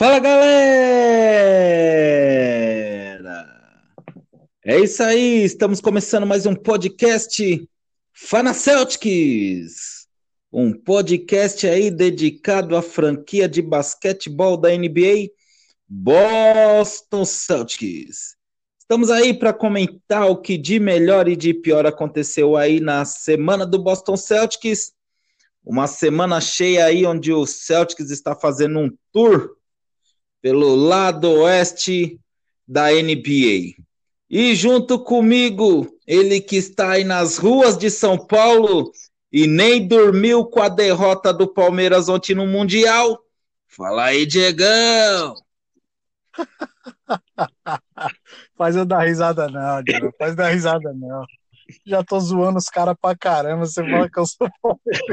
Fala galera! É isso aí, estamos começando mais um podcast Fana Celtics, um podcast aí dedicado à franquia de basquetebol da NBA Boston Celtics. Estamos aí para comentar o que de melhor e de pior aconteceu aí na semana do Boston Celtics. Uma semana cheia aí onde o Celtics está fazendo um tour pelo lado oeste da NBA. E junto comigo, ele que está aí nas ruas de São Paulo e nem dormiu com a derrota do Palmeiras ontem no Mundial. Fala aí, Diegão! Faz eu dar risada não, Diego. Faz dar risada não. Já tô zoando os caras pra caramba. Você fala que eu sou palmeirense.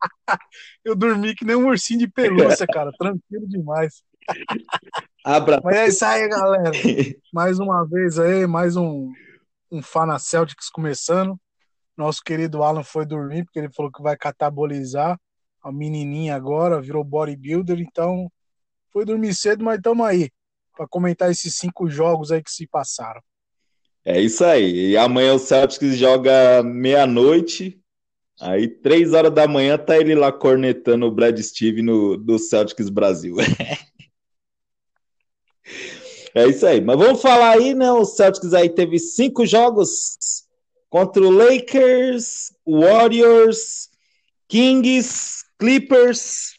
Eu dormi que nem um ursinho de pelúcia, cara. Tranquilo demais. Abra. Mas é isso aí, galera. Mais uma vez aí, mais um, um Fana Celtics começando. Nosso querido Alan foi dormir, porque ele falou que vai catabolizar a menininha agora, virou bodybuilder, então foi dormir cedo, mas estamos aí para comentar esses cinco jogos aí que se passaram. É isso aí. E amanhã o Celtics joga meia-noite. Aí, três horas da manhã, tá ele lá cornetando o Brad Steve no, do Celtics Brasil. É isso aí. Mas vamos falar aí, né? O Celtics aí teve cinco jogos contra o Lakers, Warriors, Kings, Clippers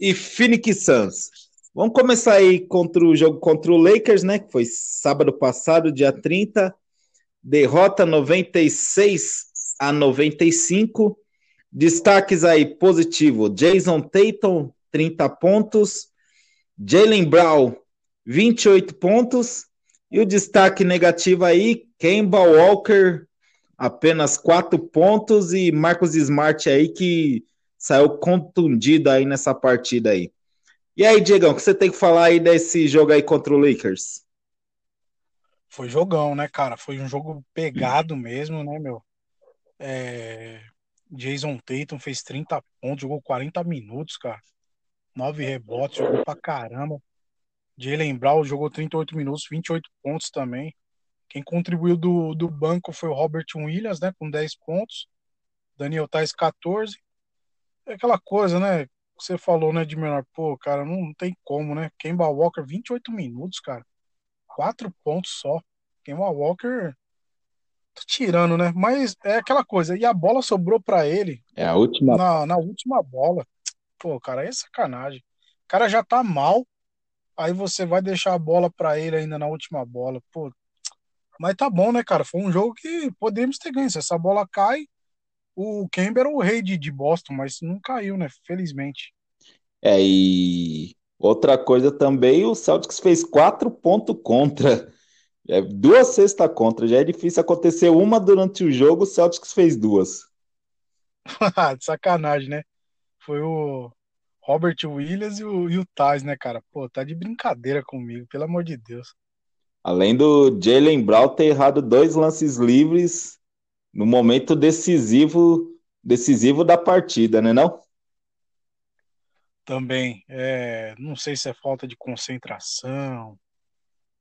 e Phoenix Suns. Vamos começar aí contra o jogo contra o Lakers, né? Que foi sábado passado, dia 30. Derrota 96 a 95. Destaques aí positivo: Jason Tatum, 30 pontos. Jalen Brown, 28 pontos. E o destaque negativo aí, Kemba Walker, apenas 4 pontos. E Marcos Smart aí, que saiu contundido aí nessa partida aí. E aí, Diegão, o que você tem que falar aí desse jogo aí contra o Lakers? Foi jogão, né, cara? Foi um jogo pegado mesmo, né, meu? É... Jason Tatum fez 30 pontos, jogou 40 minutos, cara. 9 rebotes, jogou pra caramba. Jalen Brown jogou 38 minutos, 28 pontos também. Quem contribuiu do, do banco foi o Robert Williams, né, com 10 pontos. Daniel Tais 14. É aquela coisa, né, que você falou, né, de menor, pô, cara, não, não tem como, né? Kemba Walker 28 minutos, cara. 4 pontos só. Kemba Walker tá tirando, né? Mas é aquela coisa. E a bola sobrou para ele. É a última. Na, na última bola. Pô, cara, é sacanagem. O cara já tá mal aí você vai deixar a bola para ele ainda na última bola. Pô, mas tá bom, né, cara? Foi um jogo que podemos ter ganho. Se essa bola cai, o Kemba era o rei de, de Boston, mas não caiu, né? Felizmente. É, e outra coisa também, o Celtics fez quatro pontos contra. É, duas cestas contra. Já é difícil acontecer uma durante o jogo, o Celtics fez duas. Sacanagem, né? Foi o, Robert Williams e o, e o Taz, né, cara? Pô, tá de brincadeira comigo, pelo amor de Deus. Além do Jalen Brown ter errado dois lances livres no momento decisivo decisivo da partida, né não? Também, é, não sei se é falta de concentração,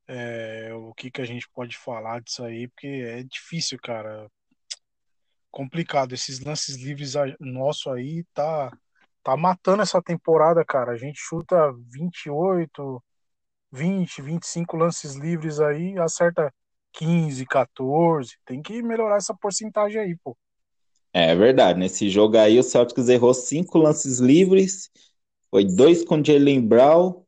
é, o que que a gente pode falar disso aí, porque é difícil, cara, complicado, esses lances livres nosso aí tá tá matando essa temporada, cara. A gente chuta 28, 20, 25 lances livres aí, acerta 15, 14. Tem que melhorar essa porcentagem aí, pô. É verdade. Nesse jogo aí, o Celtics errou cinco lances livres. Foi dois com Jalen Brown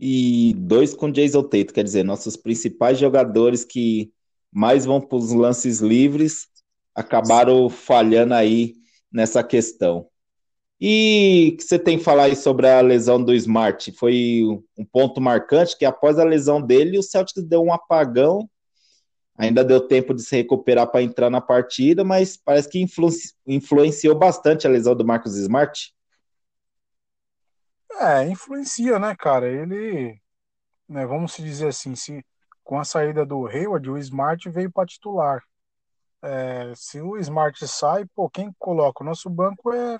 e dois com Jason Tatum. Quer dizer, nossos principais jogadores que mais vão para os lances livres acabaram falhando aí nessa questão. E que você tem que falar aí sobre a lesão do Smart? Foi um ponto marcante que após a lesão dele, o Celtics deu um apagão. Ainda deu tempo de se recuperar para entrar na partida, mas parece que influ influenciou bastante a lesão do Marcos Smart. É, influencia, né, cara? Ele, né, vamos dizer assim, se com a saída do Hayward, o Smart veio para titular. É, se o Smart sai, pô, quem coloca? O nosso banco é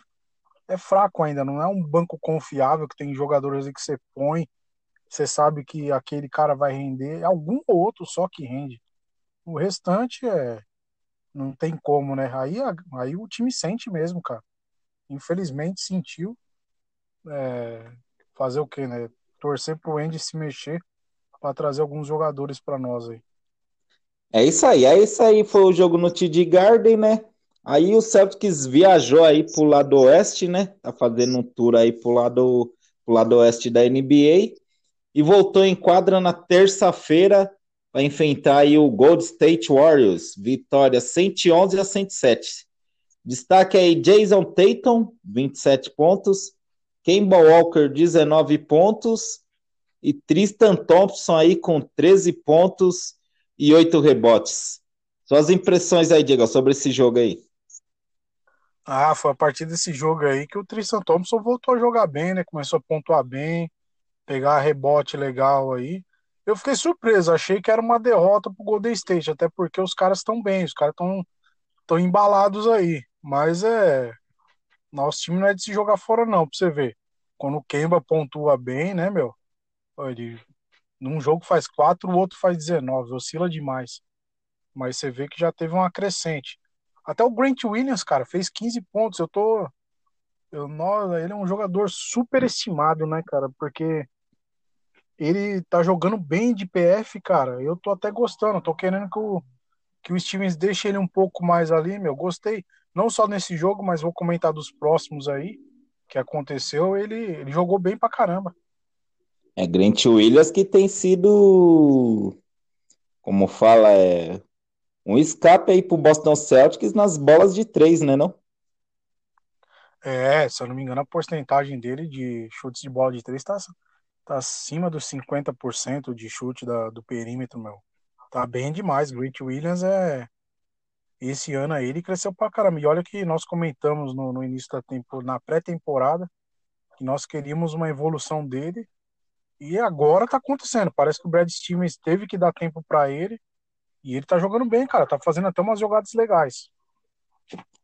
é fraco ainda, não é um banco confiável que tem jogadores que você põe você sabe que aquele cara vai render, algum outro só que rende. O restante é não tem como, né? Aí, aí o time sente mesmo, cara. Infelizmente sentiu. É, fazer o quê, né? Torcer pro Andy se mexer para trazer alguns jogadores para nós aí. É isso aí. É isso aí foi o jogo no TD Garden, né? Aí o Celtics viajou aí pro lado oeste, né? Tá fazendo um tour aí pro lado, pro lado oeste da NBA e voltou em quadra na terça-feira para enfrentar aí o Gold State Warriors. Vitória 111 a 107. Destaque aí Jason Tatum, 27 pontos, Kemba Walker, 19 pontos e Tristan Thompson aí com 13 pontos e 8 rebotes. Suas impressões aí, Diego, sobre esse jogo aí. Ah, foi a partir desse jogo aí que o Tristan Thompson voltou a jogar bem, né? Começou a pontuar bem, pegar rebote legal aí. Eu fiquei surpreso, achei que era uma derrota pro Golden State, até porque os caras estão bem, os caras estão tão embalados aí. Mas é. Nosso time não é de se jogar fora, não, pra você ver. Quando o Kemba pontua bem, né, meu? Ele, num jogo faz 4, o outro faz 19, oscila demais. Mas você vê que já teve uma crescente. Até o Grant Williams, cara, fez 15 pontos. Eu tô. Eu, nossa, ele é um jogador super estimado, né, cara? Porque ele tá jogando bem de PF, cara. Eu tô até gostando. Tô querendo que o, que o Stevens deixe ele um pouco mais ali, meu. Gostei. Não só nesse jogo, mas vou comentar dos próximos aí que aconteceu. Ele, ele jogou bem pra caramba. É Grant Williams que tem sido, como fala, é um escape aí pro Boston Celtics nas bolas de três, né, não? É, se eu não me engano, a porcentagem dele de chutes de bola de três tá, tá acima dos 50% de chute da, do perímetro, meu. Tá bem demais. Grant Williams é. Esse ano aí ele cresceu pra caramba. E olha que nós comentamos no, no início da temporada, na pré-temporada, que nós queríamos uma evolução dele e agora tá acontecendo. Parece que o Brad Stevens teve que dar tempo para ele. E ele tá jogando bem, cara. Tá fazendo até umas jogadas legais.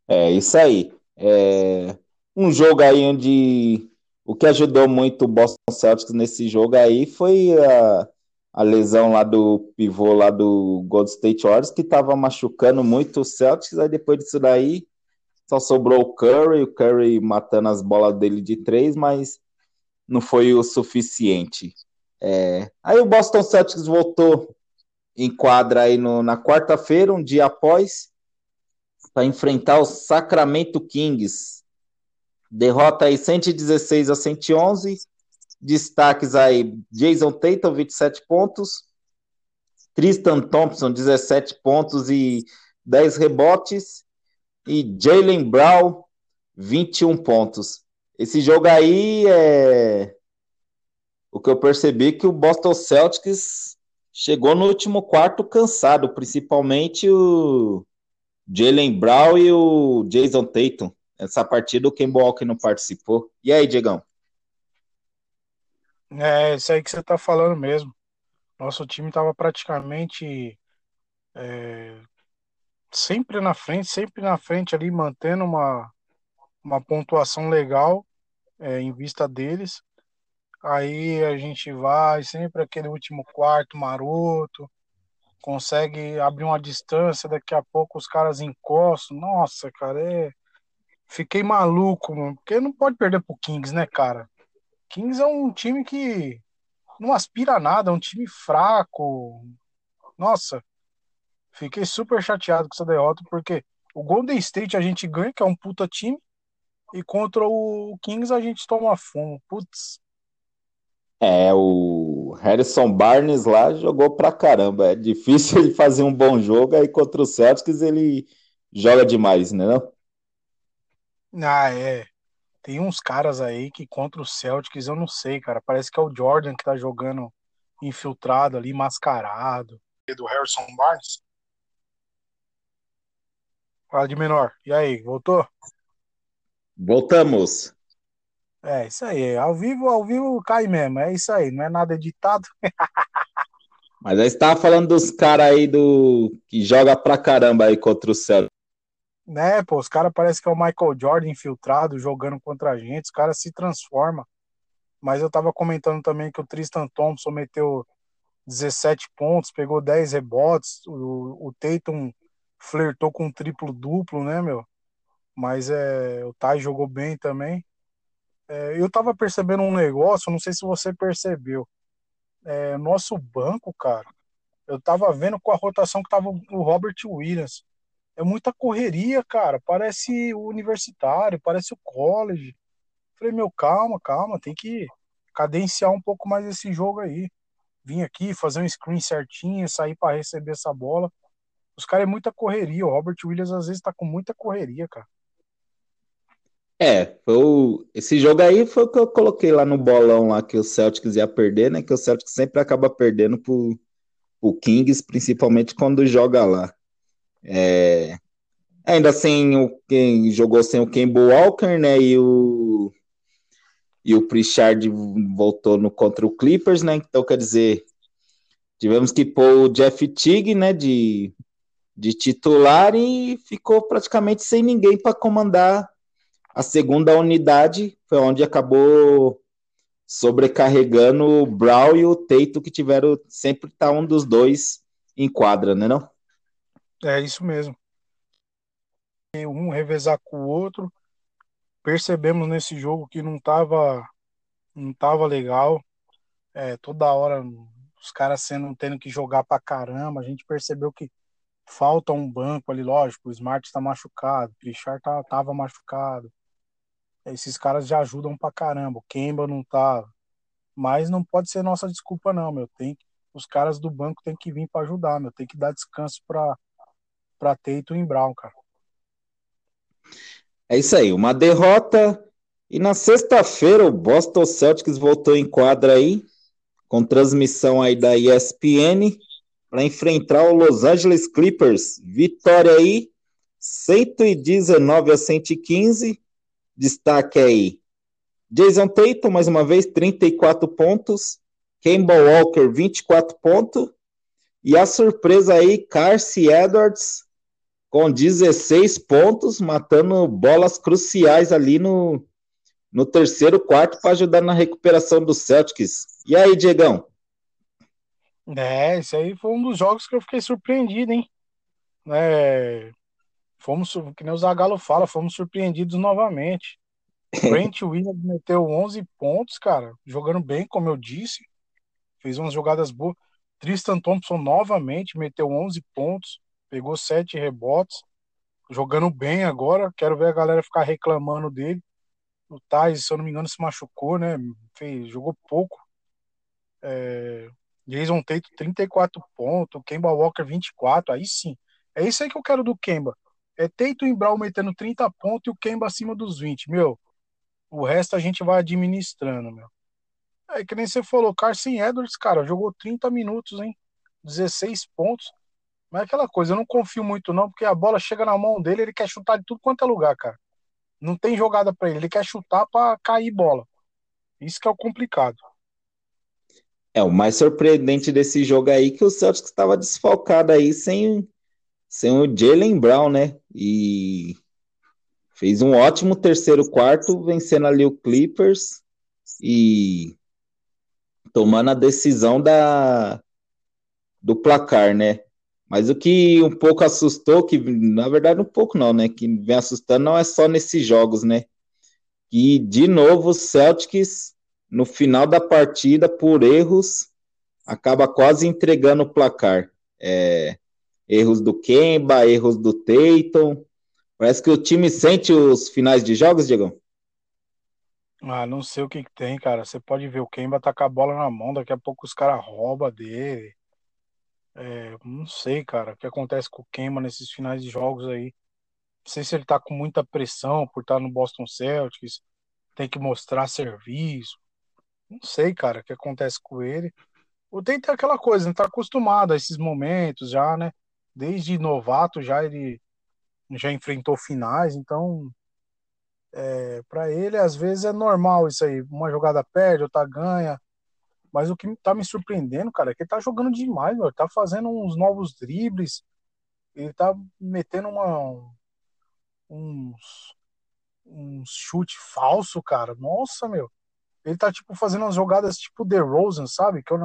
É, isso aí. É um jogo aí onde o que ajudou muito o Boston Celtics nesse jogo aí foi a, a lesão lá do pivô lá do Gold State Warriors, que tava machucando muito o Celtics. Aí depois disso daí só sobrou o Curry, o Curry matando as bolas dele de três, mas não foi o suficiente. É... Aí o Boston Celtics voltou em quadra aí no, na quarta-feira, um dia após, para enfrentar o Sacramento Kings. Derrota aí 116 a 111. Destaques aí: Jason Tatum, 27 pontos. Tristan Thompson, 17 pontos e 10 rebotes. E Jalen Brown, 21 pontos. Esse jogo aí é. O que eu percebi que o Boston Celtics chegou no último quarto cansado, principalmente o Jalen Brown e o Jason Tatum. Essa partida o Ken Walker não participou. E aí, Diegão? É, isso aí que você tá falando mesmo. Nosso time estava praticamente é, sempre na frente, sempre na frente ali, mantendo uma, uma pontuação legal é, em vista deles. Aí a gente vai sempre aquele último quarto maroto, consegue abrir uma distância, daqui a pouco os caras encostam. Nossa, cara, é... fiquei maluco, mano, porque não pode perder pro Kings, né, cara? Kings é um time que não aspira a nada, é um time fraco. Nossa, fiquei super chateado com essa derrota, porque o Golden State a gente ganha, que é um puta time, e contra o Kings a gente toma fumo. Putz. É, o Harrison Barnes lá jogou pra caramba. É difícil ele fazer um bom jogo, aí contra o Celtics ele joga demais, né? Não? Ah, é. Tem uns caras aí que contra o Celtics eu não sei, cara. Parece que é o Jordan que tá jogando infiltrado ali, mascarado. Do Harrison Barnes. Fala de menor. E aí, voltou? Voltamos. É, isso aí. Ao vivo, ao vivo cai mesmo. É isso aí. Não é nada editado. Mas aí estava falando dos caras aí do que joga pra caramba aí contra o Celtics. Né, pô, os caras parecem que é o Michael Jordan infiltrado jogando contra a gente. Os caras se transformam. Mas eu tava comentando também que o Tristan Thompson meteu 17 pontos, pegou 10 rebotes, o, o Tatum flertou com um triplo-duplo, né, meu? Mas é, o Tai jogou bem também. É, eu tava percebendo um negócio, não sei se você percebeu. É, nosso banco, cara, eu tava vendo com a rotação que tava o Robert Williams. É muita correria, cara. Parece o universitário, parece o college. Falei, meu, calma, calma, tem que cadenciar um pouco mais esse jogo aí. Vim aqui fazer um screen certinho, sair para receber essa bola. Os caras é muita correria. O Robert Williams às vezes tá com muita correria, cara. É, o... esse jogo aí foi o que eu coloquei lá no bolão lá que o Celtics ia perder, né? Que o Celtics sempre acaba perdendo pro, pro Kings, principalmente quando joga lá. É... Ainda sem o quem jogou sem o Kemba Walker, né? E o e o Pritchard voltou no contra o Clippers, né? Então quer dizer, tivemos que pôr o Jeff Tigg, né? De, de titular e ficou praticamente sem ninguém para comandar a segunda unidade. Foi onde acabou sobrecarregando o Brown e o Teito, que tiveram sempre tá um dos dois em quadra, né? Não? É isso mesmo. Um revezar com o outro. Percebemos nesse jogo que não tava, não tava legal. É, toda hora os caras sendo tendo que jogar pra caramba. A gente percebeu que falta um banco ali, lógico. O Smart está machucado, o Richard tá, tava machucado. Esses caras já ajudam pra caramba. O Kemba não tá. Mas não pode ser nossa desculpa, não, meu. Tem, os caras do banco tem que vir para ajudar, meu. Tem que dar descanso pra, pra Teito e Brown, cara. É isso aí, uma derrota. E na sexta-feira o Boston Celtics voltou em quadra aí, com transmissão aí da ESPN, para enfrentar o Los Angeles Clippers. Vitória aí, 119 a 115. Destaque aí. Jason Tatum, mais uma vez, 34 pontos. Kemba Walker, 24 pontos. E a surpresa aí, Carcy Edwards, com 16 pontos, matando bolas cruciais ali no, no terceiro quarto para ajudar na recuperação do Celtics. E aí, Diegão? É, esse aí foi um dos jogos que eu fiquei surpreendido, hein? É, fomos, que nem o Zagallo fala, fomos surpreendidos novamente. Brent Williams meteu 11 pontos, cara, jogando bem, como eu disse. Fez umas jogadas boas. Tristan Thompson novamente meteu 11 pontos pegou sete rebotes, jogando bem agora. Quero ver a galera ficar reclamando dele. O Thais, se eu não me engano, se machucou, né? Fez, jogou pouco. É, Jason Tatum, 34 pontos. Kemba Walker, 24. Aí sim. É isso aí que eu quero do Kemba. É Tatum e Brown metendo 30 pontos e o Kemba acima dos 20. Meu, o resto a gente vai administrando, meu. É que nem você falou, Carson Edwards, cara, jogou 30 minutos, hein? 16 pontos. Mas é aquela coisa, eu não confio muito não, porque a bola chega na mão dele, ele quer chutar de tudo quanto é lugar, cara. Não tem jogada para ele, ele quer chutar para cair bola. Isso que é o complicado. É, o mais surpreendente desse jogo aí é que o Celtics estava desfalcado aí sem, sem o Jalen Brown, né? E fez um ótimo terceiro quarto, vencendo ali o Clippers e tomando a decisão da, do placar, né? Mas o que um pouco assustou, que na verdade um pouco não, né? Que vem assustando não é só nesses jogos, né? E de novo o Celtics no final da partida por erros acaba quase entregando o placar. É, erros do Kemba, erros do Tatum. Parece que o time sente os finais de jogos, Diego. Ah, não sei o que, que tem, cara. Você pode ver o Kemba tá com a bola na mão, daqui a pouco os caras roubam dele. É, não sei, cara, o que acontece com o Kemba nesses finais de jogos aí. Não sei se ele tá com muita pressão por estar no Boston Celtics, tem que mostrar serviço. Não sei, cara, o que acontece com ele. Ou tem aquela coisa, não tá acostumado a esses momentos já, né? Desde novato já ele já enfrentou finais, então é, para ele às vezes é normal isso aí. Uma jogada perde, outra ganha. Mas o que tá me surpreendendo, cara, é que ele tá jogando demais, tá fazendo uns novos dribles. Ele tá metendo uma, uns, uns chute falso, cara. Nossa, meu. Ele tá, tipo, fazendo umas jogadas tipo The Rosen, sabe? Que eu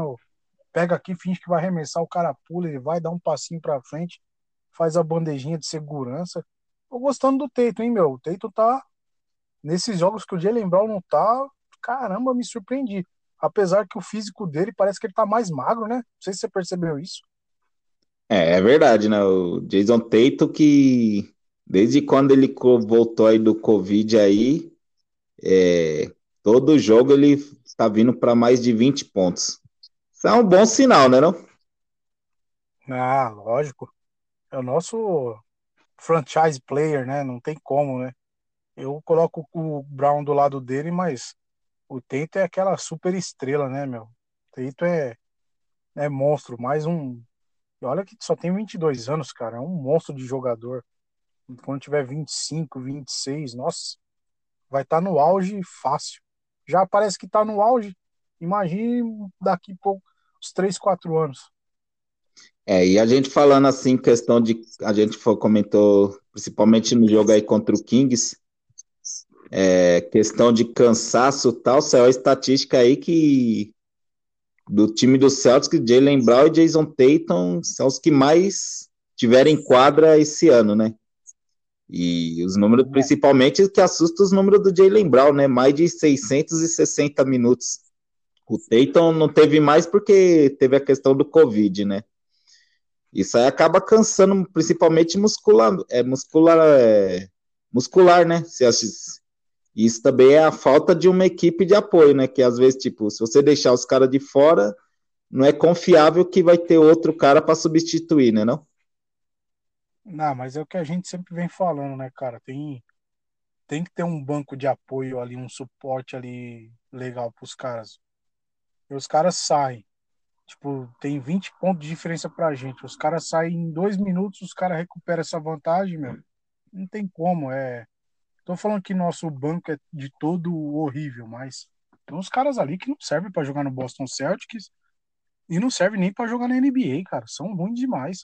pega aqui, finge que vai arremessar, o cara pula, ele vai dar um passinho pra frente, faz a bandejinha de segurança. Tô gostando do Teito, hein, meu? O Teito tá. Nesses jogos que o Jalen Brown não tá, caramba, me surpreendi. Apesar que o físico dele parece que ele tá mais magro, né? Não sei se você percebeu isso. É, é verdade, né? O Jason Tatum que desde quando ele voltou aí do Covid aí, é, todo jogo ele tá vindo para mais de 20 pontos. É um bom sinal, né, não? Ah, lógico. É o nosso franchise player, né? Não tem como, né? Eu coloco o Brown do lado dele, mas o Teito é aquela super estrela, né, meu? O Teito é, é monstro, mais um. E olha que só tem 22 anos, cara, é um monstro de jogador. Quando tiver 25, 26, nossa, vai estar tá no auge fácil. Já parece que está no auge. Imagine daqui pouco, uns 3, 4 anos. É, e a gente falando assim, questão de. A gente comentou, principalmente no jogo aí contra o Kings, é, questão de cansaço tal, saiu a estatística aí que do time do Celtics, Jalen Brown e Jason Tatum são os que mais tiveram em quadra esse ano, né? E os números, principalmente, que assusta os números do Jalen Brown, né? Mais de 660 minutos. O Tatum não teve mais porque teve a questão do Covid, né? Isso aí acaba cansando, principalmente muscular, é, muscular, é, muscular, né? Isso também é a falta de uma equipe de apoio, né? Que às vezes, tipo, se você deixar os caras de fora, não é confiável que vai ter outro cara para substituir, né? Não? Não, mas é o que a gente sempre vem falando, né, cara? Tem, tem que ter um banco de apoio ali, um suporte ali legal para os caras. E os caras saem. Tipo, tem 20 pontos de diferença pra gente. Os caras saem em dois minutos, os caras recuperam essa vantagem, meu. Não tem como, é Tô falando que nosso banco é de todo horrível, mas tem uns caras ali que não servem para jogar no Boston Celtics e não servem nem para jogar na NBA, cara. São ruins demais.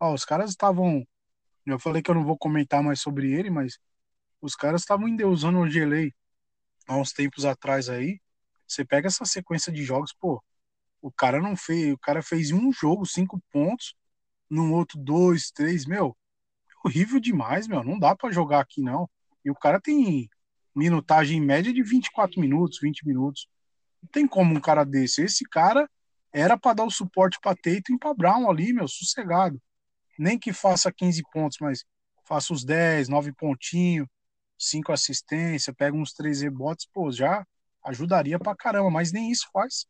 Ó, os caras estavam. Eu falei que eu não vou comentar mais sobre ele, mas os caras estavam endeusando o Gelei há uns tempos atrás aí. Você pega essa sequência de jogos, pô, o cara não fez, o cara fez um jogo, cinco pontos, num outro dois, três, meu, horrível demais, meu, não dá para jogar aqui não. E o cara tem minutagem média de 24 minutos, 20 minutos. Não tem como um cara desse. Esse cara era para dar o suporte para Tatum e para Brown ali, meu, sossegado. Nem que faça 15 pontos, mas faça os 10, 9 pontinhos, 5 assistências, pega uns 3 rebotes, pô, já ajudaria pra caramba, mas nem isso faz.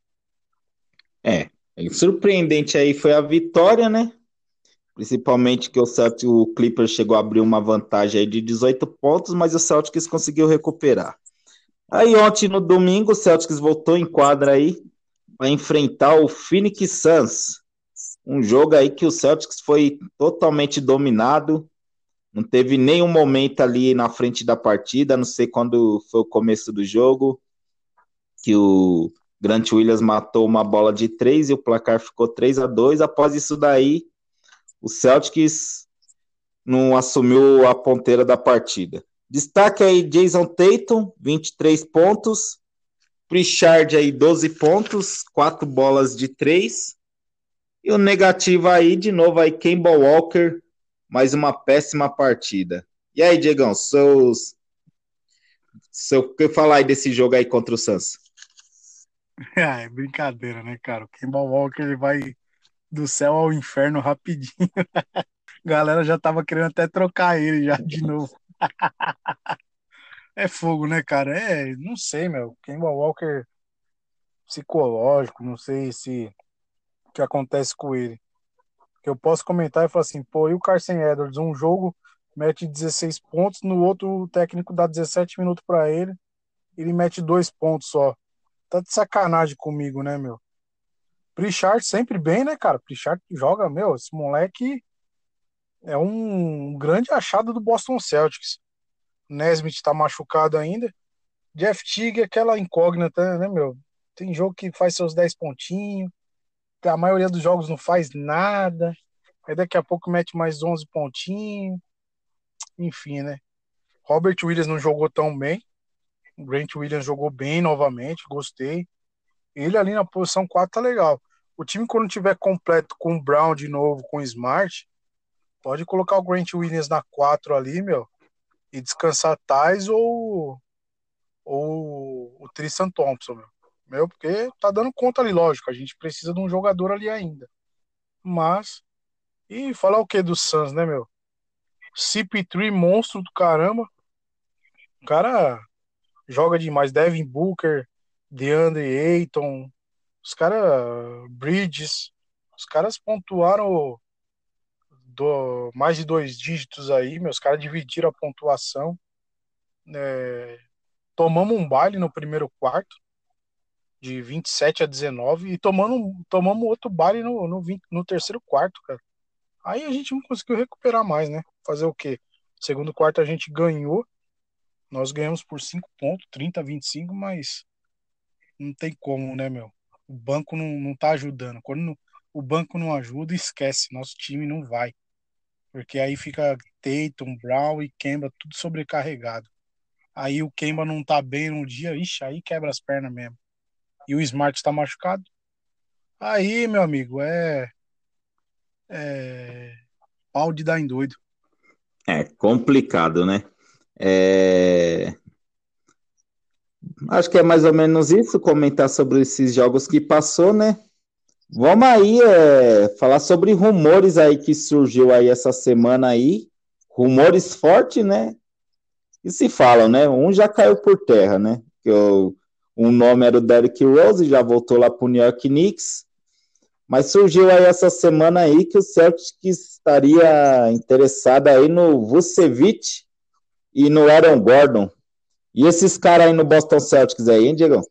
É, surpreendente aí foi a vitória, né? Principalmente que o Celtics, o Clippers chegou a abrir uma vantagem de 18 pontos, mas o Celtics conseguiu recuperar. Aí ontem, no domingo, o Celtics voltou em quadra aí para enfrentar o Phoenix Suns. Um jogo aí que o Celtics foi totalmente dominado, não teve nenhum momento ali na frente da partida, não sei quando foi o começo do jogo, que o Grant Williams matou uma bola de três e o placar ficou 3 a 2 Após isso daí, o Celtics não assumiu a ponteira da partida. Destaque aí Jason Tatum, 23 pontos. Pritchard aí 12 pontos, 4 bolas de 3. E o negativo aí, de novo aí, Kemba Walker, mais uma péssima partida. E aí, Diegão, seus... Seu, que falar aí desse jogo aí contra o Suns? É, é brincadeira, né, cara? O Kemba Walker ele vai do céu ao inferno rapidinho. A galera já tava querendo até trocar ele já de novo. é fogo, né, cara? É, não sei, meu. Kemba Walker psicológico, não sei se o que acontece com ele. Que eu posso comentar e falar assim, pô, e o Carson Edwards, um jogo mete 16 pontos, no outro o técnico dá 17 minutos para ele, ele mete dois pontos só. Tá de sacanagem comigo, né, meu? Pritchard sempre bem, né, cara? Pritchard joga, meu, esse moleque é um grande achado do Boston Celtics. Nesmith tá machucado ainda. Jeff Tigg, aquela incógnita, né, meu? Tem jogo que faz seus 10 pontinhos, a maioria dos jogos não faz nada, aí daqui a pouco mete mais 11 pontinhos, enfim, né? Robert Williams não jogou tão bem, O Grant Williams jogou bem novamente, gostei. Ele ali na posição 4 tá legal. O time, quando tiver completo com o Brown de novo, com o Smart, pode colocar o Grant Williams na 4 ali, meu, e descansar Tais ou, ou o Tristan Thompson, meu. meu. Porque tá dando conta ali, lógico. A gente precisa de um jogador ali ainda. Mas. E falar o que do Suns, né, meu? CP3, monstro do caramba. O cara joga demais. Devin Booker, DeAndre Ayton, os caras, Bridges, os caras pontuaram do, mais de dois dígitos aí, meus caras dividiram a pontuação. É, tomamos um baile no primeiro quarto, de 27 a 19, e tomando, tomamos outro baile no, no, 20, no terceiro quarto, cara. Aí a gente não conseguiu recuperar mais, né? Fazer o quê? Segundo quarto a gente ganhou, nós ganhamos por 5 pontos, 30 a 25, mas não tem como, né, meu? O banco não, não tá ajudando. Quando não, o banco não ajuda, esquece, nosso time não vai. Porque aí fica Tatum, Brown e Kemba tudo sobrecarregado. Aí o Kemba não tá bem no dia, ixi, aí quebra as pernas mesmo. E o Smart está machucado. Aí, meu amigo, é. É. Pau de dar em doido. É complicado, né? É... Acho que é mais ou menos isso, comentar sobre esses jogos que passou, né? Vamos aí é, falar sobre rumores aí que surgiu aí essa semana aí. Rumores fortes, né? E se falam, né? Um já caiu por terra, né? O, um nome era o Derrick Rose, já voltou lá para o New York Knicks. Mas surgiu aí essa semana aí que o Celtics estaria interessado aí no Vucevic e no Aaron Gordon. E esses caras aí no Boston Celtics aí, hein, Diego?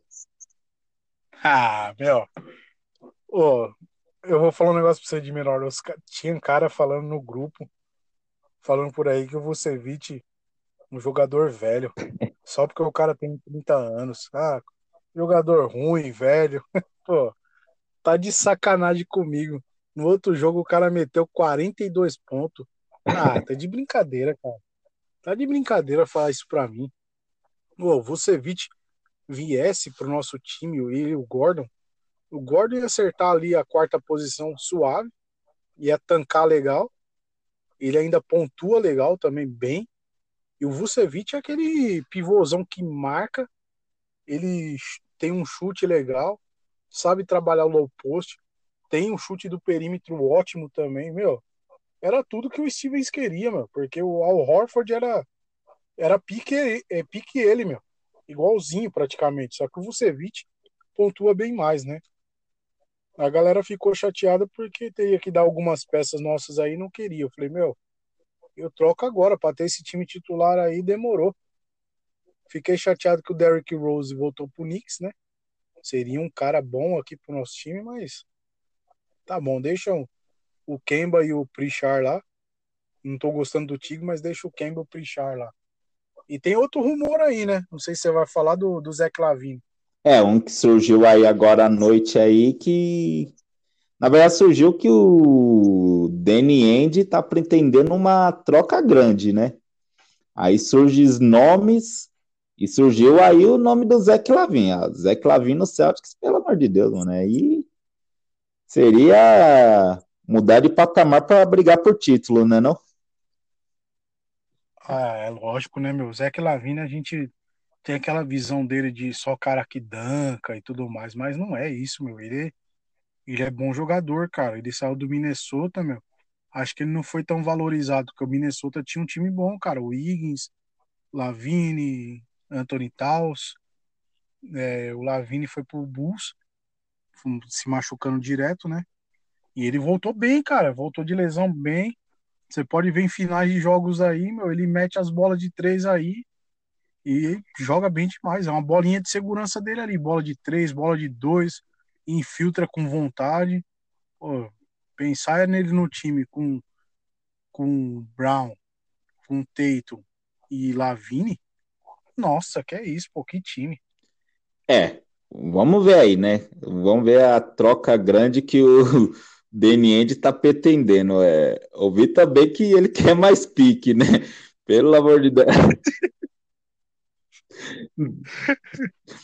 Ah, meu. Ô, eu vou falar um negócio pra você de menor. Os, tinha cara falando no grupo, falando por aí que o Vucevic um jogador velho. Só porque o cara tem 30 anos. Ah, jogador ruim, velho. Pô, tá de sacanagem comigo. No outro jogo o cara meteu 42 pontos. Ah, tá de brincadeira, cara. Tá de brincadeira falar isso pra mim o Vucevic viesse para o nosso time, ele e o Gordon, o Gordon ia acertar ali a quarta posição suave, ia tancar legal, ele ainda pontua legal também, bem, e o Vucevic é aquele pivôzão que marca, ele tem um chute legal, sabe trabalhar o low post, tem um chute do perímetro ótimo também, meu. Era tudo que o Stevens queria, meu, porque o Al Horford era era pique, é, pique ele, meu. Igualzinho praticamente. Só que o Vucevic pontua bem mais, né? A galera ficou chateada porque teria que dar algumas peças nossas aí não queria. Eu falei, meu, eu troco agora para ter esse time titular aí, demorou. Fiquei chateado que o Derrick Rose voltou pro Knicks, né? Seria um cara bom aqui pro nosso time, mas tá bom, deixam o Kemba e o Prichar lá. Não tô gostando do Tigre, mas deixa o Kemba e o Prichar lá. E tem outro rumor aí, né? Não sei se você vai falar do, do Zé Clavini. É, um que surgiu aí agora à noite aí que. Na verdade, surgiu que o Danny End tá pretendendo uma troca grande, né? Aí surgem os nomes e surgiu aí o nome do Zé Clavin. Ah, Zé Clavin no Celtics, pelo amor de Deus, mano. Aí seria mudar de patamar para brigar por título, né, não? Ah, é lógico, né, meu? Zé Lavine, a gente tem aquela visão dele de só cara que danca e tudo mais, mas não é isso, meu. Ele, ele é bom jogador, cara. Ele saiu do Minnesota, meu. Acho que ele não foi tão valorizado, porque o Minnesota tinha um time bom, cara. O Higgins, Lavine, Anthony Taus. É, o Lavine foi pro Bulls, se machucando direto, né? E ele voltou bem, cara. Voltou de lesão bem. Você pode ver em finais de jogos aí, meu, ele mete as bolas de três aí e joga bem demais. É uma bolinha de segurança dele ali, bola de três, bola de dois, infiltra com vontade. Pô, pensar nele no time com com Brown, com Tatum e Lavine, nossa, que é isso, pô, que time. É, vamos ver aí, né? Vamos ver a troca grande que o Deniende tá pretendendo. É, ouvi também que ele quer mais pique, né? Pelo amor de Deus.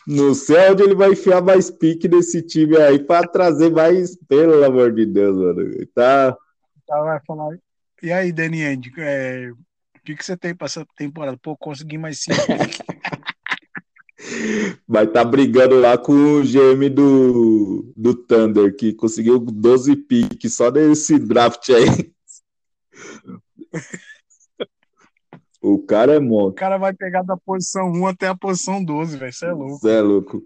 Não sei onde ele vai enfiar mais pique nesse time aí para trazer mais, pelo amor de Deus, mano. Tá. tá vai falar. E aí, Danny End, é... o que, que você tem para essa temporada? Pô, consegui mais cinco. Vai estar tá brigando lá com o GM do, do Thunder, que conseguiu 12 piques só nesse draft aí. O cara é monstro. O cara vai pegar da posição 1 até a posição 12, velho. Isso é louco. Isso é louco.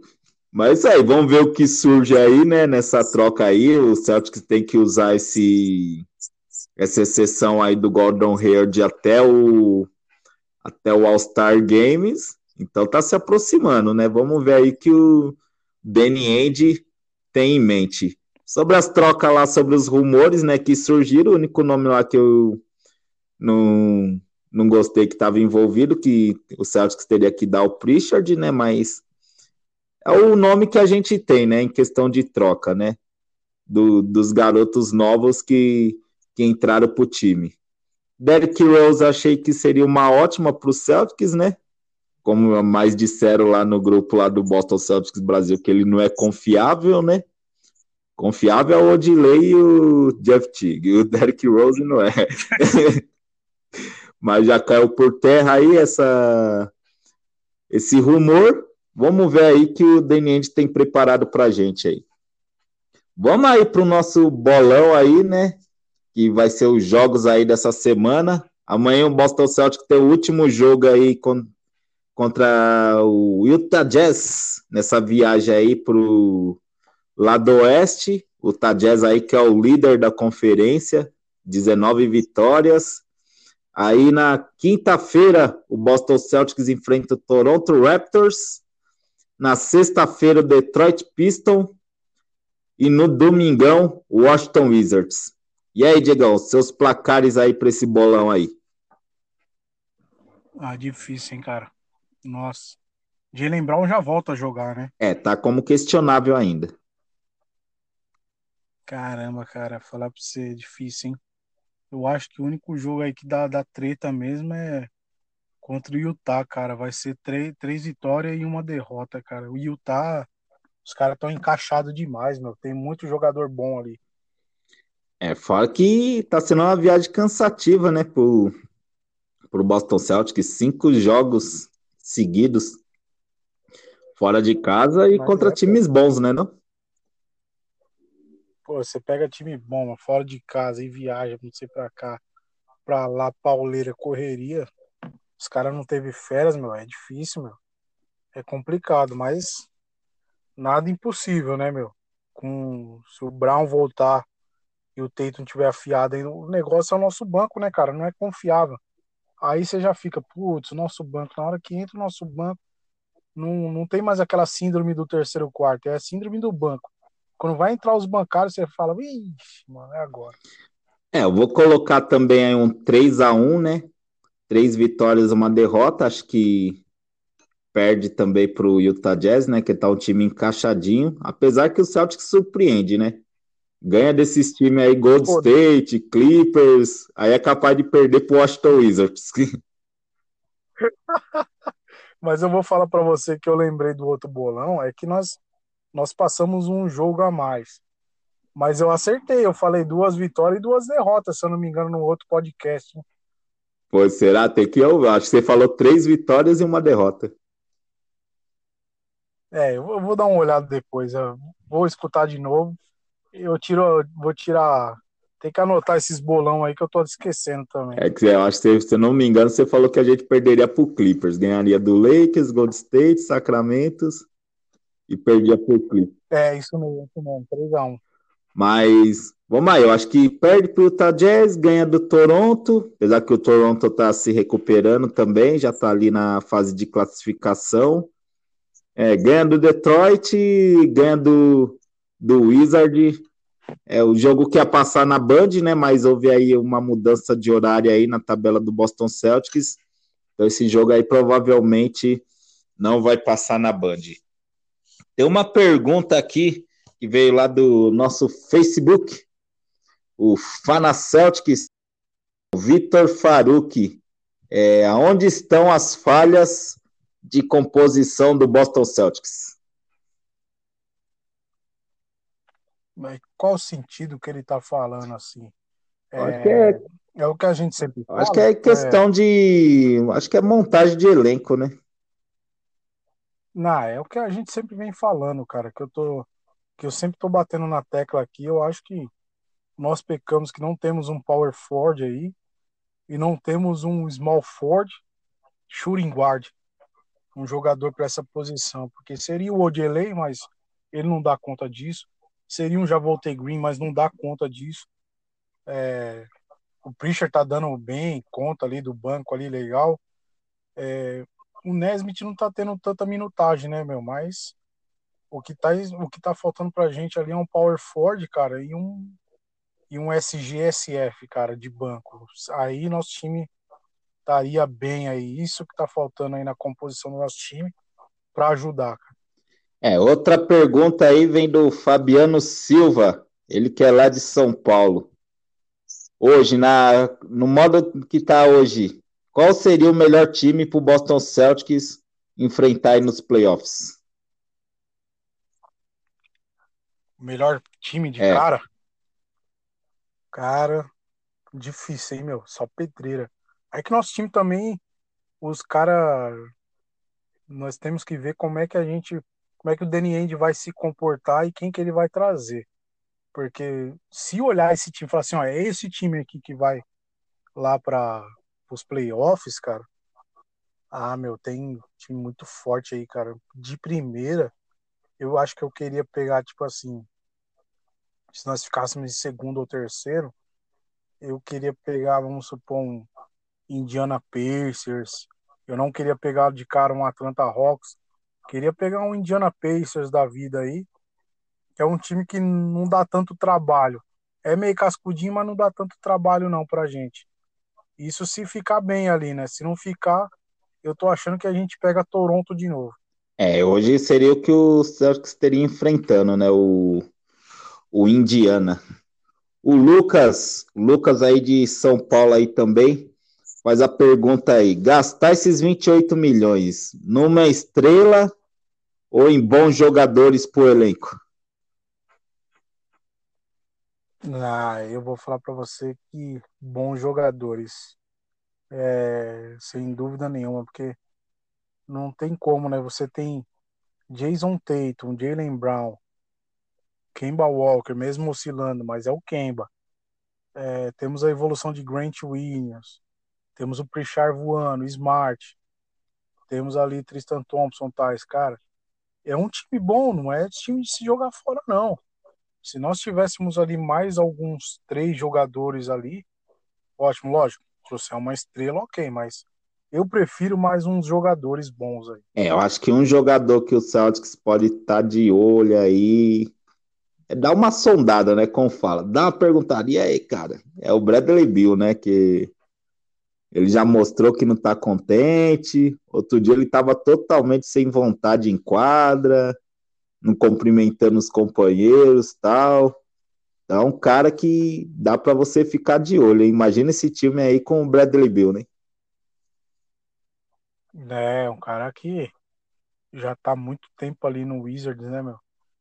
Mas isso aí, vamos ver o que surge aí, né? Nessa troca aí. O Celtics tem que usar esse, essa exceção aí do Gordon Hayward até o, até o All-Star Games. Então tá se aproximando, né? Vamos ver aí que o Danny Ainge tem em mente. Sobre as trocas lá, sobre os rumores, né, que surgiram, o único nome lá que eu não, não gostei que estava envolvido, que o Celtics teria que dar o Pritchard, né, mas é o nome que a gente tem, né, em questão de troca, né, do, dos garotos novos que, que entraram para o time. Derrick Rose achei que seria uma ótima para o Celtics, né, como mais disseram lá no grupo lá do Boston Celtics Brasil, que ele não é confiável, né? Confiável é o Odilei e o Jeff Teague, o Derrick Rose não é. Mas já caiu por terra aí essa, esse rumor. Vamos ver aí que o Danny tem preparado pra gente aí. Vamos aí pro nosso bolão aí, né? Que vai ser os jogos aí dessa semana. Amanhã o Boston Celtics tem o último jogo aí contra o Utah Jazz nessa viagem aí pro lado oeste. O Utah Jazz aí que é o líder da conferência, 19 vitórias. Aí na quinta-feira o Boston Celtics enfrenta o Toronto Raptors. Na sexta-feira o Detroit Pistons e no domingão o Washington Wizards. E aí, Diegão, seus placares aí para esse bolão aí? Ah, difícil, hein, cara. Nossa. Jalen Brown já volta a jogar, né? É, tá como questionável ainda. Caramba, cara, falar pra você é difícil, hein? Eu acho que o único jogo aí que dá, dá treta mesmo é contra o Utah, cara. Vai ser três, três vitórias e uma derrota, cara. O Utah, os caras estão encaixados demais, meu. Tem muito jogador bom ali. É, fora que tá sendo uma viagem cansativa, né, pro, pro Boston Celtics. Cinco jogos seguidos fora de casa e Mas contra é, times bons, né, não? Pô, você pega time bom, fora de casa e viaja, não sei pra cá, pra lá, pauleira, correria. Os caras não teve férias, meu, é difícil, meu. É complicado, mas nada impossível, né, meu? Com se o Brown voltar e o Tatum tiver afiado aí, o negócio é o nosso banco, né, cara? Não é confiável. Aí você já fica, putz, nosso banco, na hora que entra o nosso banco, não, não tem mais aquela síndrome do terceiro quarto, é a síndrome do banco. Quando vai entrar os bancários, você fala, ixi, mano, é agora. É, eu vou colocar também aí um 3 a 1 né? Três vitórias, uma derrota. Acho que perde também para o Utah Jazz, né? Que tá um time encaixadinho. Apesar que o Celtics surpreende, né? Ganha desses times aí, Gold Pô, State, Clippers, aí é capaz de perder pro Washington Wizards. Mas eu vou falar para você que eu lembrei do outro bolão, é que nós nós passamos um jogo a mais. Mas eu acertei, eu falei duas vitórias e duas derrotas, se eu não me engano, no outro podcast. Pois será? Tem que eu acho que você falou três vitórias e uma derrota. É, eu vou dar uma olhada depois, eu vou escutar de novo eu tiro, vou tirar. Tem que anotar esses bolão aí que eu tô esquecendo também. É que eu acho que, se eu não me engano, você falou que a gente perderia pro Clippers. Ganharia do Lakers, Gold State, Sacramento e perdia pro Clippers. É, isso mesmo, isso mesmo. 3x1. Mas, vamos aí, eu acho que perde pro Utah Jazz, ganha do Toronto, apesar que o Toronto tá se recuperando também, já tá ali na fase de classificação. É, ganha do Detroit, ganha do do Wizard. É o jogo que ia passar na Band, né? Mas houve aí uma mudança de horário aí na tabela do Boston Celtics. Então esse jogo aí provavelmente não vai passar na Band. Tem uma pergunta aqui que veio lá do nosso Facebook, o Fana Celtics, Vitor Faruque. É, onde estão as falhas de composição do Boston Celtics. Mas qual o sentido que ele está falando assim? É, é, é, o que a gente sempre fala. Acho que é questão é... de. Acho que é montagem de elenco, né? Não, é o que a gente sempre vem falando, cara, que eu tô. Que eu sempre tô batendo na tecla aqui. Eu acho que nós pecamos que não temos um power forward aí e não temos um small forward shooting guard, um jogador para essa posição, porque seria o Odelay, mas ele não dá conta disso. Seria um Javolte Green, mas não dá conta disso. É, o Pritchard tá dando bem conta ali do banco ali legal. É, o Nesmith não tá tendo tanta minutagem, né, meu? Mas o que tá, o que tá faltando pra gente ali é um power forward, cara, e um e um SGSF, cara, de banco. Aí nosso time estaria bem aí. Isso que tá faltando aí na composição do nosso time para ajudar, cara. É, outra pergunta aí vem do Fabiano Silva, ele que é lá de São Paulo. Hoje, na, no modo que está hoje, qual seria o melhor time para o Boston Celtics enfrentar aí nos playoffs? O melhor time de é. cara? Cara, difícil, hein, meu? Só pedreira. Aí que nosso time também, os caras. Nós temos que ver como é que a gente. Como é que o Danny End vai se comportar e quem que ele vai trazer. Porque se olhar esse time e falar assim, ó, é esse time aqui que vai lá para os playoffs, cara. Ah, meu, tem time muito forte aí, cara. De primeira, eu acho que eu queria pegar, tipo assim, se nós ficássemos em segundo ou terceiro, eu queria pegar, vamos supor, um Indiana Pacers. Eu não queria pegar de cara um Atlanta Hawks. Queria pegar um Indiana Pacers da vida aí, que é um time que não dá tanto trabalho. É meio cascudinho, mas não dá tanto trabalho não pra gente. Isso se ficar bem ali, né? Se não ficar, eu tô achando que a gente pega Toronto de novo. É, hoje seria o que o Celtics teria enfrentando, né? O o Indiana. O Lucas, Lucas aí de São Paulo aí também, faz a pergunta aí: gastar esses 28 milhões numa estrela ou em bons jogadores por elenco? Ah, eu vou falar para você que bons jogadores, é, sem dúvida nenhuma, porque não tem como, né? Você tem Jason Tatum, Jalen Brown, Kemba Walker, mesmo oscilando, mas é o Kemba. É, temos a evolução de Grant Williams, temos o Prichard voando, Smart, temos ali Tristan Thompson, tais, cara. É um time bom, não é time de se jogar fora, não. Se nós tivéssemos ali mais alguns três jogadores ali, ótimo, lógico, trouxer uma estrela, ok, mas eu prefiro mais uns jogadores bons aí. É, eu acho que um jogador que o Celtics pode estar tá de olho aí é dar uma sondada, né? Como fala, dá uma perguntada, e aí, cara? É o Bradley Bill, né? Que ele já mostrou que não tá contente. Outro dia ele tava totalmente sem vontade em quadra, não cumprimentando os companheiros tal. Então, um cara que dá para você ficar de olho. Hein? Imagina esse time aí com o Bradley Bill, né? É, um cara que já tá muito tempo ali no Wizards, né, meu?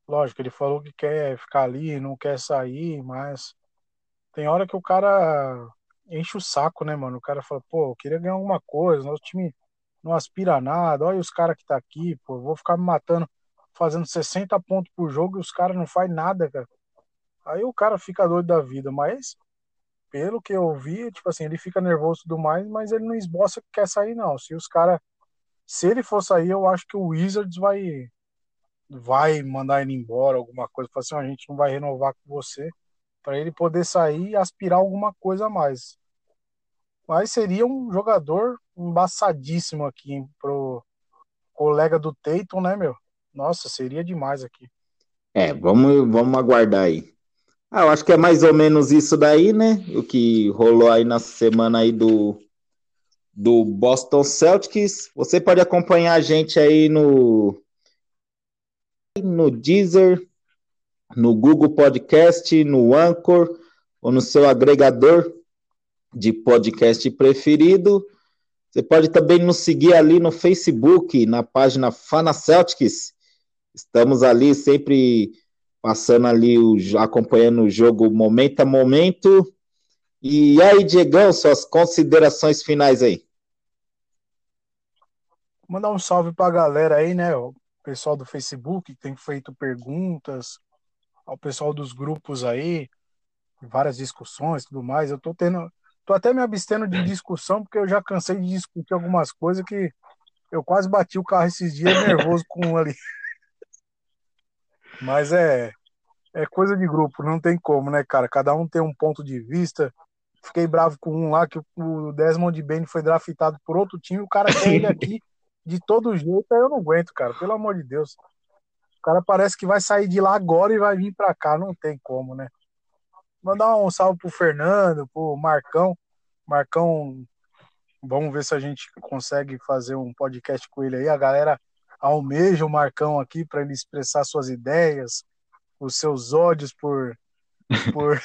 Lógico, ele falou que quer ficar ali, não quer sair, mas tem hora que o cara enche o saco, né, mano? O cara fala, pô, eu queria ganhar alguma coisa, nosso time não aspira a nada, olha os caras que tá aqui, pô, vou ficar me matando, fazendo 60 pontos por jogo e os caras não faz nada, cara. Aí o cara fica doido da vida, mas pelo que eu vi, tipo assim, ele fica nervoso e tudo mais, mas ele não esboça que quer sair, não. Se os caras. Se ele for sair, eu acho que o Wizards vai vai mandar ele embora, alguma coisa, falar assim, a gente não vai renovar com você, para ele poder sair e aspirar alguma coisa a mais. Mas seria um jogador embaçadíssimo aqui pro colega do Tatum, né, meu? Nossa, seria demais aqui. É, vamos, vamos aguardar aí. Ah, eu acho que é mais ou menos isso daí, né? O que rolou aí na semana aí do, do Boston Celtics. Você pode acompanhar a gente aí no no Deezer, no Google Podcast, no Anchor ou no seu agregador de podcast preferido. Você pode também nos seguir ali no Facebook, na página Fana Celtics. Estamos ali sempre passando ali, acompanhando o jogo momento a momento. E aí, Diegão, suas considerações finais aí. Mandar um salve para a galera aí, né? O pessoal do Facebook que tem feito perguntas, ao pessoal dos grupos aí, várias discussões tudo mais. Eu tô tendo. Tô até me abstendo de discussão, porque eu já cansei de discutir algumas coisas que eu quase bati o carro esses dias nervoso com um ali. Mas é, é coisa de grupo, não tem como, né, cara? Cada um tem um ponto de vista. Fiquei bravo com um lá que o Desmond Bain foi draftado por outro time, o cara quer ele aqui de todo jeito, aí eu não aguento, cara, pelo amor de Deus. O cara parece que vai sair de lá agora e vai vir pra cá, não tem como, né? Mandar um salve pro Fernando, pro Marcão. Marcão, vamos ver se a gente consegue fazer um podcast com ele aí. A galera almeja o Marcão aqui para ele expressar suas ideias, os seus ódios por, por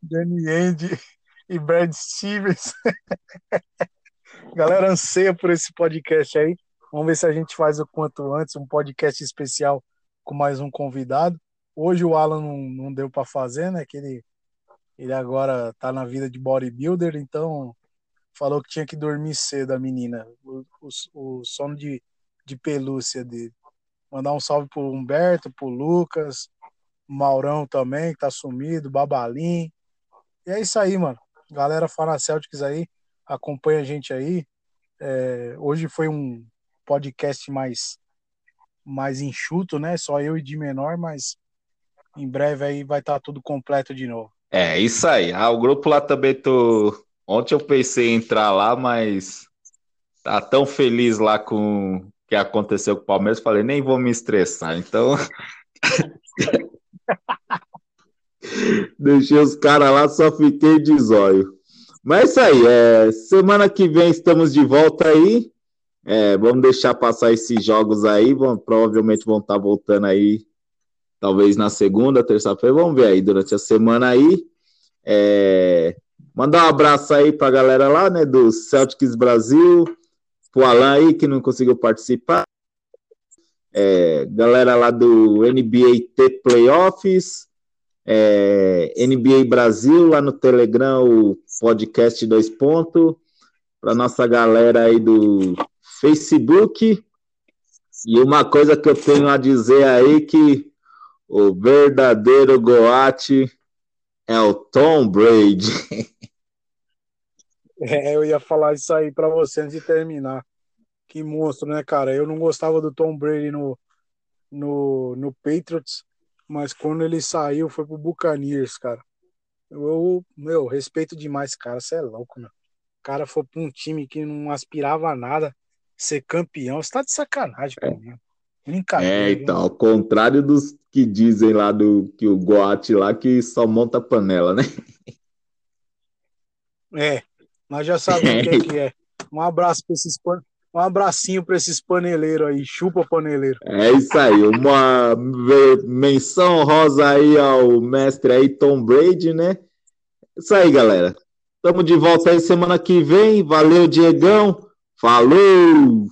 Danny End e Brad Stevens. Galera anseia por esse podcast aí. Vamos ver se a gente faz o quanto antes um podcast especial com mais um convidado. Hoje o Alan não, não deu para fazer, né? Que ele, ele agora tá na vida de bodybuilder, então falou que tinha que dormir cedo a menina. O, o, o sono de, de pelúcia dele. Mandar um salve pro Humberto, pro Lucas, Maurão também, que tá sumido, Babalim. E é isso aí, mano. Galera Celtics aí, acompanha a gente aí. É, hoje foi um podcast mais mais enxuto, né? Só eu e de menor, mas em breve aí vai estar tá tudo completo de novo. É, isso aí. Ah, o grupo lá também tô. Ontem eu pensei em entrar lá, mas tá tão feliz lá com o que aconteceu com o Palmeiras, falei, nem vou me estressar. Então. Deixei os caras lá, só fiquei de zóio. Mas é isso aí, é, semana que vem estamos de volta aí. É, vamos deixar passar esses jogos aí, vão, provavelmente vão estar tá voltando aí, talvez na segunda, terça-feira, vamos ver aí durante a semana aí. É, mandar um abraço aí para a galera lá, né, do Celtics Brasil, pro Alan aí que não conseguiu participar. É, galera lá do NBA T Playoffs, é, NBA Brasil, lá no Telegram, o podcast Dois Pontos, para nossa galera aí do Facebook. E uma coisa que eu tenho a dizer aí que o verdadeiro Goate é o Tom Brady. É, eu ia falar isso aí para você antes de terminar. Que monstro, né, cara? Eu não gostava do Tom Brady no, no, no Patriots, mas quando ele saiu foi pro Buccaneers, cara. Eu, meu, respeito demais, cara. Você é louco, meu. O cara foi pra um time que não aspirava a nada, ser campeão. Você tá de sacanagem é. comigo. Brincadeira. É, então, ao contrário dos que dizem lá do que o Goat lá que só monta panela, né? É, nós já sabemos é. quem que é. Um abraço para esses pan... um abracinho para esses paneleiros aí, chupa paneleiro. É isso aí, uma menção rosa aí ao mestre aí Tom Brady, né? Isso aí, galera. Tamo de volta aí semana que vem. Valeu, Diegão. Falou!